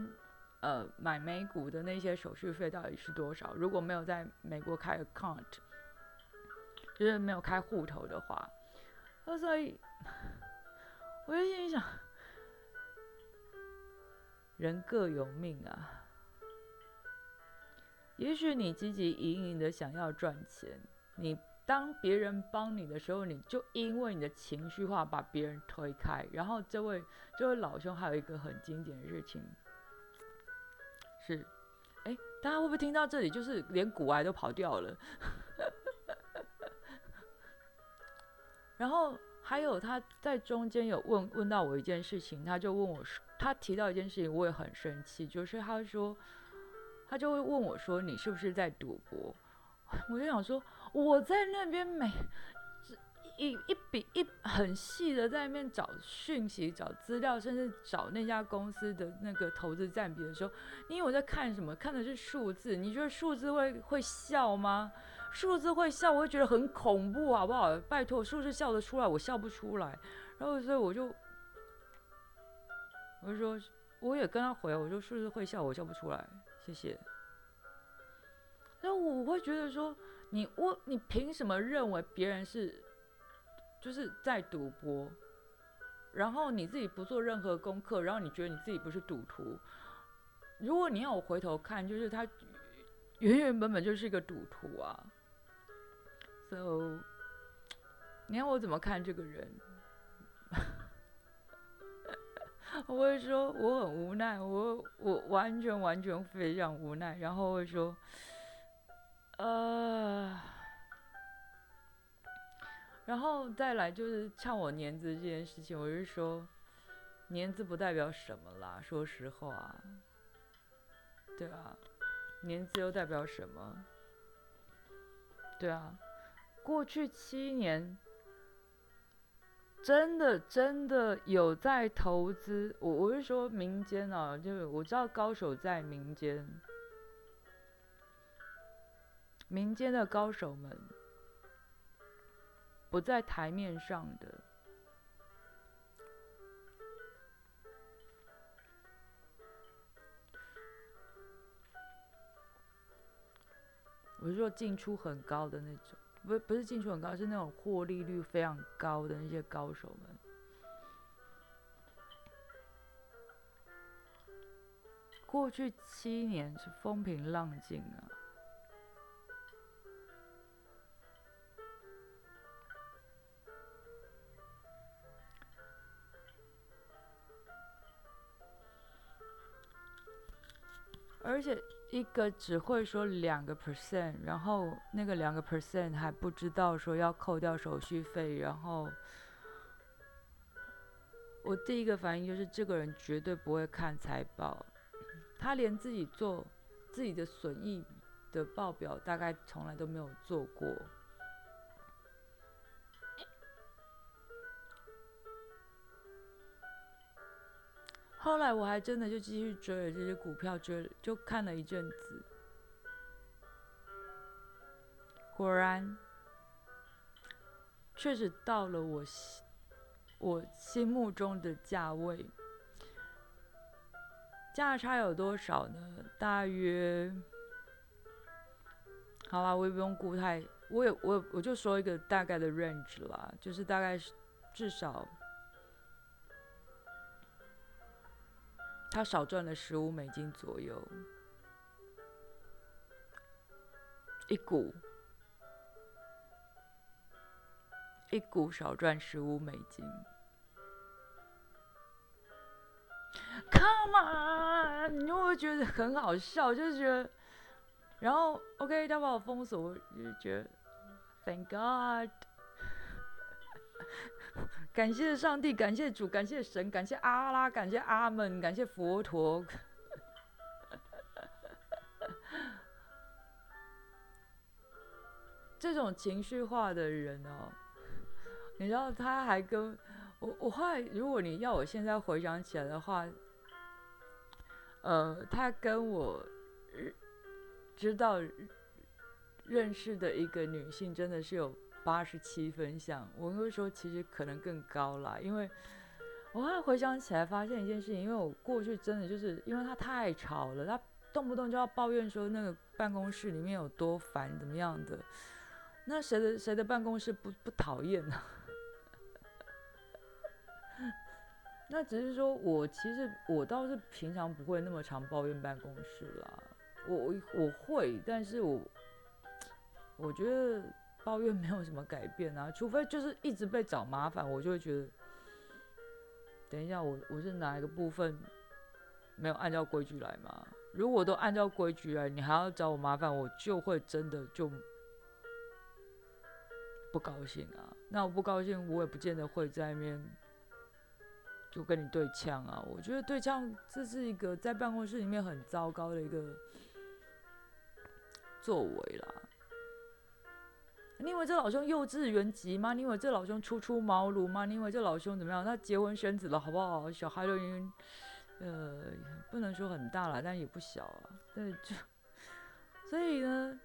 呃买美股的那些手续费到底是多少。如果没有在美国开 account，就是没有开户头的话，那所以我就心里想。人各有命啊，也许你积极盈盈的想要赚钱，你当别人帮你的时候，你就因为你的情绪化把别人推开。然后这位这位老兄还有一个很经典的事情，是，哎，大家会不会听到这里就是连骨癌都跑掉了？然后。还有他在中间有问问到我一件事情，他就问我说，他提到一件事情，我也很生气，就是他说，他就会问我说，你是不是在赌博？我就想说，我在那边没一一笔一很细的在那边找讯息、找资料，甚至找那家公司的那个投资占比的时候，你以为我在看什么？看的是数字？你觉得数字会会笑吗？数字会笑，我会觉得很恐怖，好不好？拜托，数字笑得出来，我笑不出来。然后所以我就，我就说，我也跟他回，我说数字会笑，我笑不出来，谢谢。然后我会觉得说，你我你凭什么认为别人是就是在赌博？然后你自己不做任何功课，然后你觉得你自己不是赌徒？如果你要我回头看，就是他原原本本就是一个赌徒啊。So，你看我怎么看这个人？我会说我很无奈，我我完全完全非常无奈，然后会说，呃，然后再来就是唱我年资这件事情，我是说，年资不代表什么啦，说实话，对啊，年资又代表什么？对啊。过去七年，真的真的有在投资。我我是说民间啊，就是我知道高手在民间，民间的高手们不在台面上的。我是说进出很高的那种。不不是进出很高，是那种获利率非常高的那些高手们。过去七年是风平浪静啊，而且。一个只会说两个 percent，然后那个两个 percent 还不知道说要扣掉手续费，然后我第一个反应就是这个人绝对不会看财报，他连自己做自己的损益的报表大概从来都没有做过。后来我还真的就继续追了这些股票，追就看了一阵子，果然确实到了我心我心目中的价位。价差有多少呢？大约，好啦，我也不用估太，我也我我就说一个大概的 range 啦，就是大概是至少他少赚了十五美金左右一股，一股少赚十五美金。Come on，你就会觉得很好笑，就是觉得，然后 OK，他把我封锁，我就觉得 Thank God，感谢上帝，感谢主，感谢神，感谢阿拉，感谢阿门，感谢佛陀。这种情绪化的人哦，你知道他还跟我，我后来如果你要我现在回想起来的话。呃，他跟我知道认识的一个女性真的是有八十七分像，我会说其实可能更高啦，因为我后来回想起来发现一件事情，因为我过去真的就是因为他太吵了，他动不动就要抱怨说那个办公室里面有多烦怎么样的，那谁的谁的办公室不不讨厌呢？那只是说，我其实我倒是平常不会那么常抱怨办公室啦，我我我会，但是我我觉得抱怨没有什么改变啊，除非就是一直被找麻烦，我就会觉得，等一下我我是哪一个部分没有按照规矩来吗？如果都按照规矩来，你还要找我麻烦，我就会真的就不高兴啊。那我不高兴，我也不见得会在面。就跟你对呛啊！我觉得对呛这是一个在办公室里面很糟糕的一个作为啦。你以为这老兄幼稚园级吗？你以为这老兄初出茅庐吗？你以为这老兄怎么样？他结婚生子了，好不好？小孩都已经呃，不能说很大了，但也不小啊。对，就所以呢，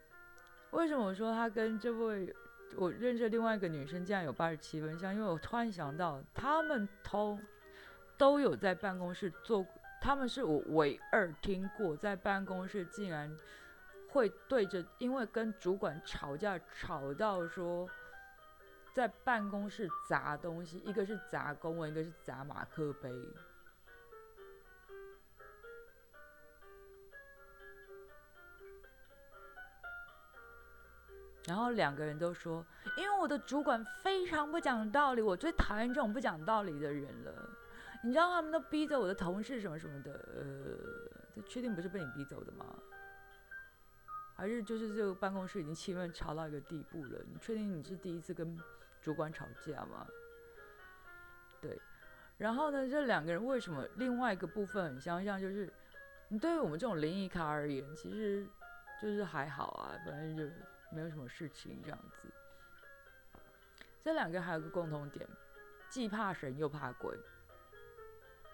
为什么我说他跟这位我认识另外一个女生竟然有八十七分像？因为我突然想到，他们偷。都有在办公室做，他们是我唯二听过在办公室竟然会对着，因为跟主管吵架吵到说在办公室砸东西，一个是砸公文，一个是砸马克杯，然后两个人都说，因为我的主管非常不讲道理，我最讨厌这种不讲道理的人了。你知道他们都逼着我的同事什么什么的，呃，这确定不是被你逼走的吗？还是就是这个办公室已经气氛吵到一个地步了？你确定你是第一次跟主管吵架吗？对，然后呢，这两个人为什么另外一个部分很相像？就是你对于我们这种灵异咖而言，其实就是还好啊，反正就没有什么事情这样子。这两个还有个共同点，既怕神又怕鬼。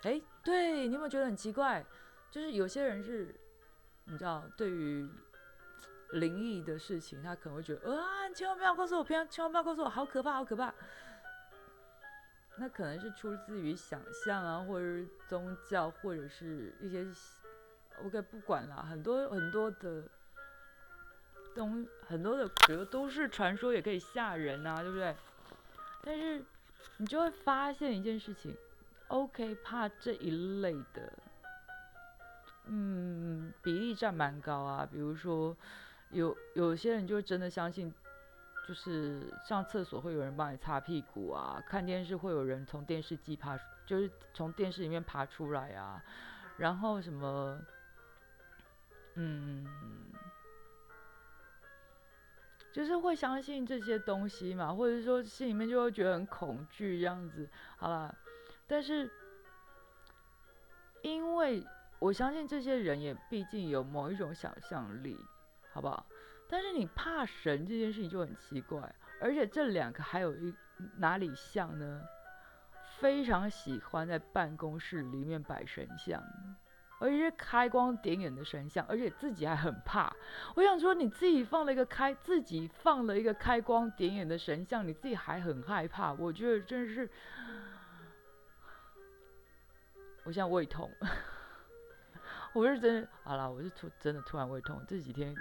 哎，对你有没有觉得很奇怪？就是有些人是，你知道，对于灵异的事情，他可能会觉得，啊，千万不要告诉我，偏千万不要告诉我，好可怕，好可怕。那可能是出自于想象啊，或者是宗教，或者是一些，OK，不管啦，很多很多的东，很多的，比如都市传说也可以吓人啊，对不对？但是你就会发现一件事情。OK，怕这一类的，嗯，比例占蛮高啊。比如说，有有些人就真的相信，就是上厕所会有人帮你擦屁股啊，看电视会有人从电视机爬，就是从电视里面爬出来啊。然后什么，嗯，就是会相信这些东西嘛，或者说心里面就会觉得很恐惧这样子。好了。但是，因为我相信这些人也毕竟有某一种想象力，好不好？但是你怕神这件事情就很奇怪，而且这两个还有一哪里像呢？非常喜欢在办公室里面摆神像，而且是开光点眼的神像，而且自己还很怕。我想说，你自己放了一个开，自己放了一个开光点眼的神像，你自己还很害怕，我觉得真是。我现在胃痛，我是真的，好了，我是突真的突然胃痛，这几天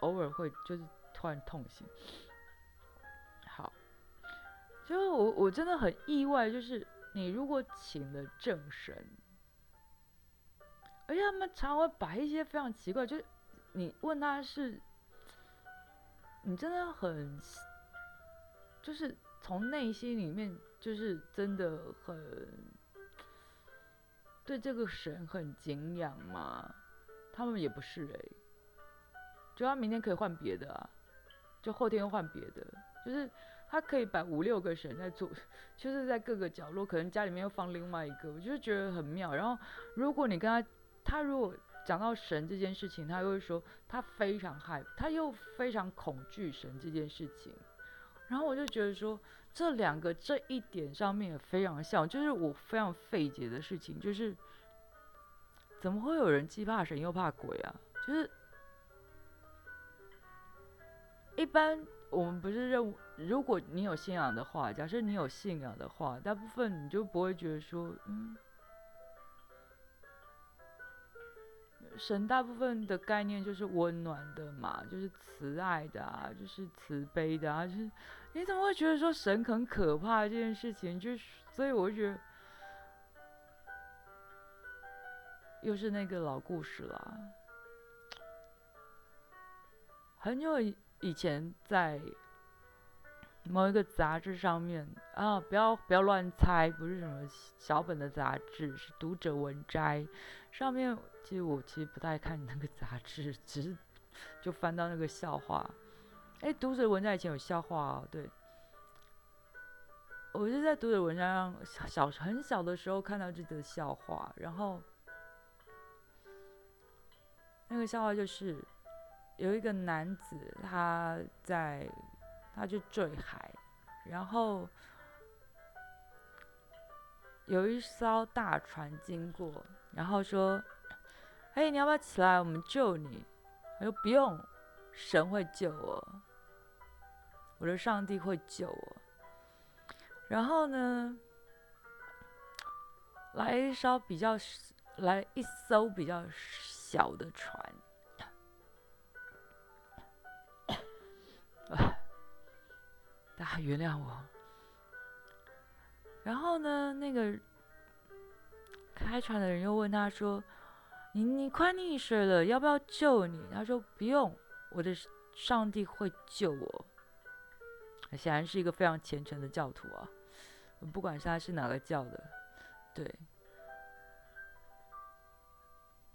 偶尔会就是突然痛醒。好，就是我我真的很意外，就是你如果请了正神，而且他们常会摆一些非常奇怪，就是你问他是，你真的很，就是从内心里面就是真的很。对这个神很敬仰吗？他们也不是哎，就他明天可以换别的啊，就后天换别的，就是他可以摆五六个神在做，就是在各个角落，可能家里面又放另外一个，我就觉得很妙。然后如果你跟他，他如果讲到神这件事情，他又会说他非常害，他又非常恐惧神这件事情。然后我就觉得说。这两个这一点上面也非常像，就是我非常费解的事情，就是怎么会有人既怕神又怕鬼啊？就是一般我们不是认，如果你有信仰的话，假设你有信仰的话，大部分你就不会觉得说，嗯。神大部分的概念就是温暖的嘛，就是慈爱的啊，就是慈悲的啊，就是你怎么会觉得说神很可怕这件事情？就是所以我就觉得又是那个老故事了。很久以以前在。某一个杂志上面啊，不要不要乱猜，不是什么小本的杂志，是读者文摘。上面其实我其实不太看那个杂志，只是就翻到那个笑话。哎，读者文摘以前有笑话哦，对。我是在读者文摘上小很小的时候看到这则笑话，然后那个笑话就是有一个男子他在。他就坠海，然后有一艘大船经过，然后说：“嘿，你要不要起来？我们救你。”他说：“不用，神会救我，我的上帝会救我。”然后呢，来一艘比较来一艘比较小的船。大家原谅我。然后呢，那个开船的人又问他说：“你你快溺水了，要不要救你？”他说：“不用，我的上帝会救我。”显然是一个非常虔诚的教徒啊，不管是他是哪个教的，对。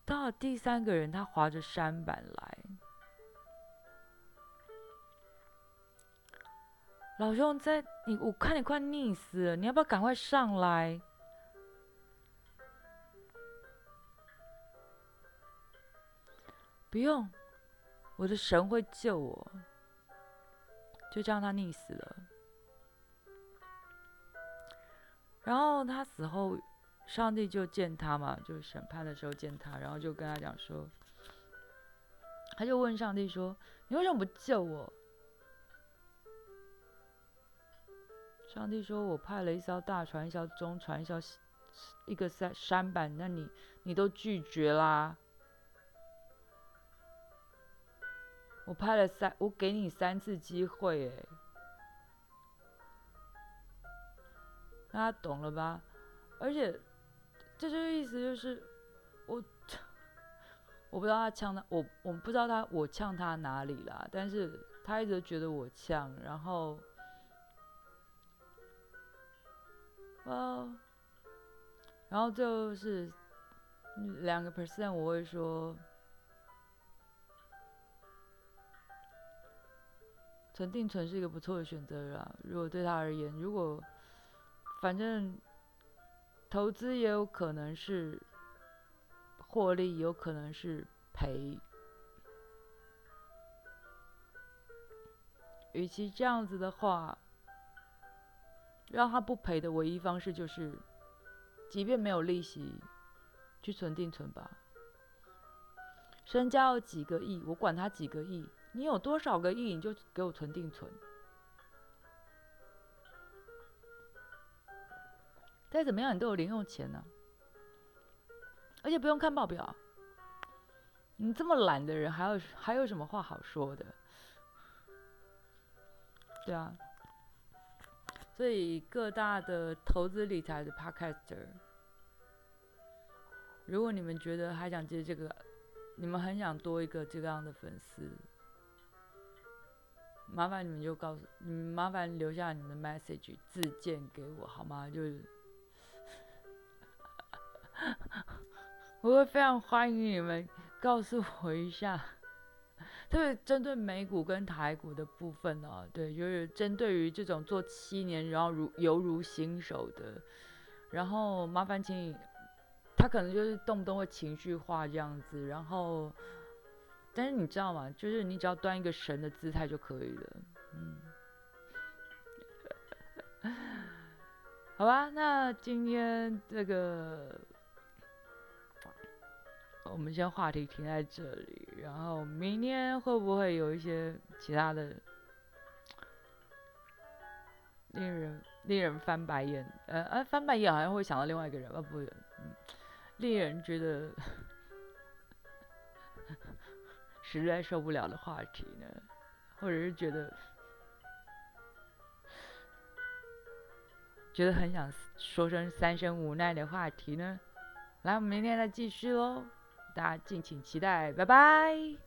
到了第三个人，他划着舢板来。老兄，在你，我看你快溺死了，你要不要赶快上来？不用，我的神会救我。就这样，他溺死了。然后他死后，上帝就见他嘛，就审判的时候见他，然后就跟他讲说，他就问上帝说：“你为什么不救我？”上帝说：“我派了一艘大船，一艘中船，一艘一个山山板，那你你都拒绝啦。我派了三，我给你三次机会，哎，大家懂了吧？而且这就意思就是，我 我不知道他呛他，我我不知道他我呛他哪里啦，但是他一直觉得我呛，然后。”哦，然后就是两个 percent，我会说存定存是一个不错的选择啦。如果对他而言，如果反正投资也有可能是获利，有可能是赔，与其这样子的话。让他不赔的唯一方式就是，即便没有利息，去存定存吧。身家有几个亿，我管他几个亿，你有多少个亿，你就给我存定存。再怎么样，你都有零用钱呢，而且不用看报表，你这么懒的人，还有还有什么话好说的？对啊，所以各大的投资理财的 podcaster，如果你们觉得还想接这个，你们很想多一个这样的粉丝，麻烦你们就告诉，你们麻烦留下你们的 message 自荐给我好吗？就是。我会非常欢迎你们告诉我一下，特别针对美股跟台股的部分哦，对，就是针对于这种做七年然后如犹如新手的，然后麻烦请你，他可能就是动不动会情绪化这样子，然后，但是你知道吗？就是你只要端一个神的姿态就可以了，嗯，好吧，那今天这个。我们先话题停在这里，然后明天会不会有一些其他的令人令人翻白眼？呃呃，翻白眼好像会想到另外一个人，呃不，嗯，令人觉得 实在受不了的话题呢？或者是觉得觉得很想说声三生无奈的话题呢？来，我们明天再继续喽。大家敬请期待，拜拜。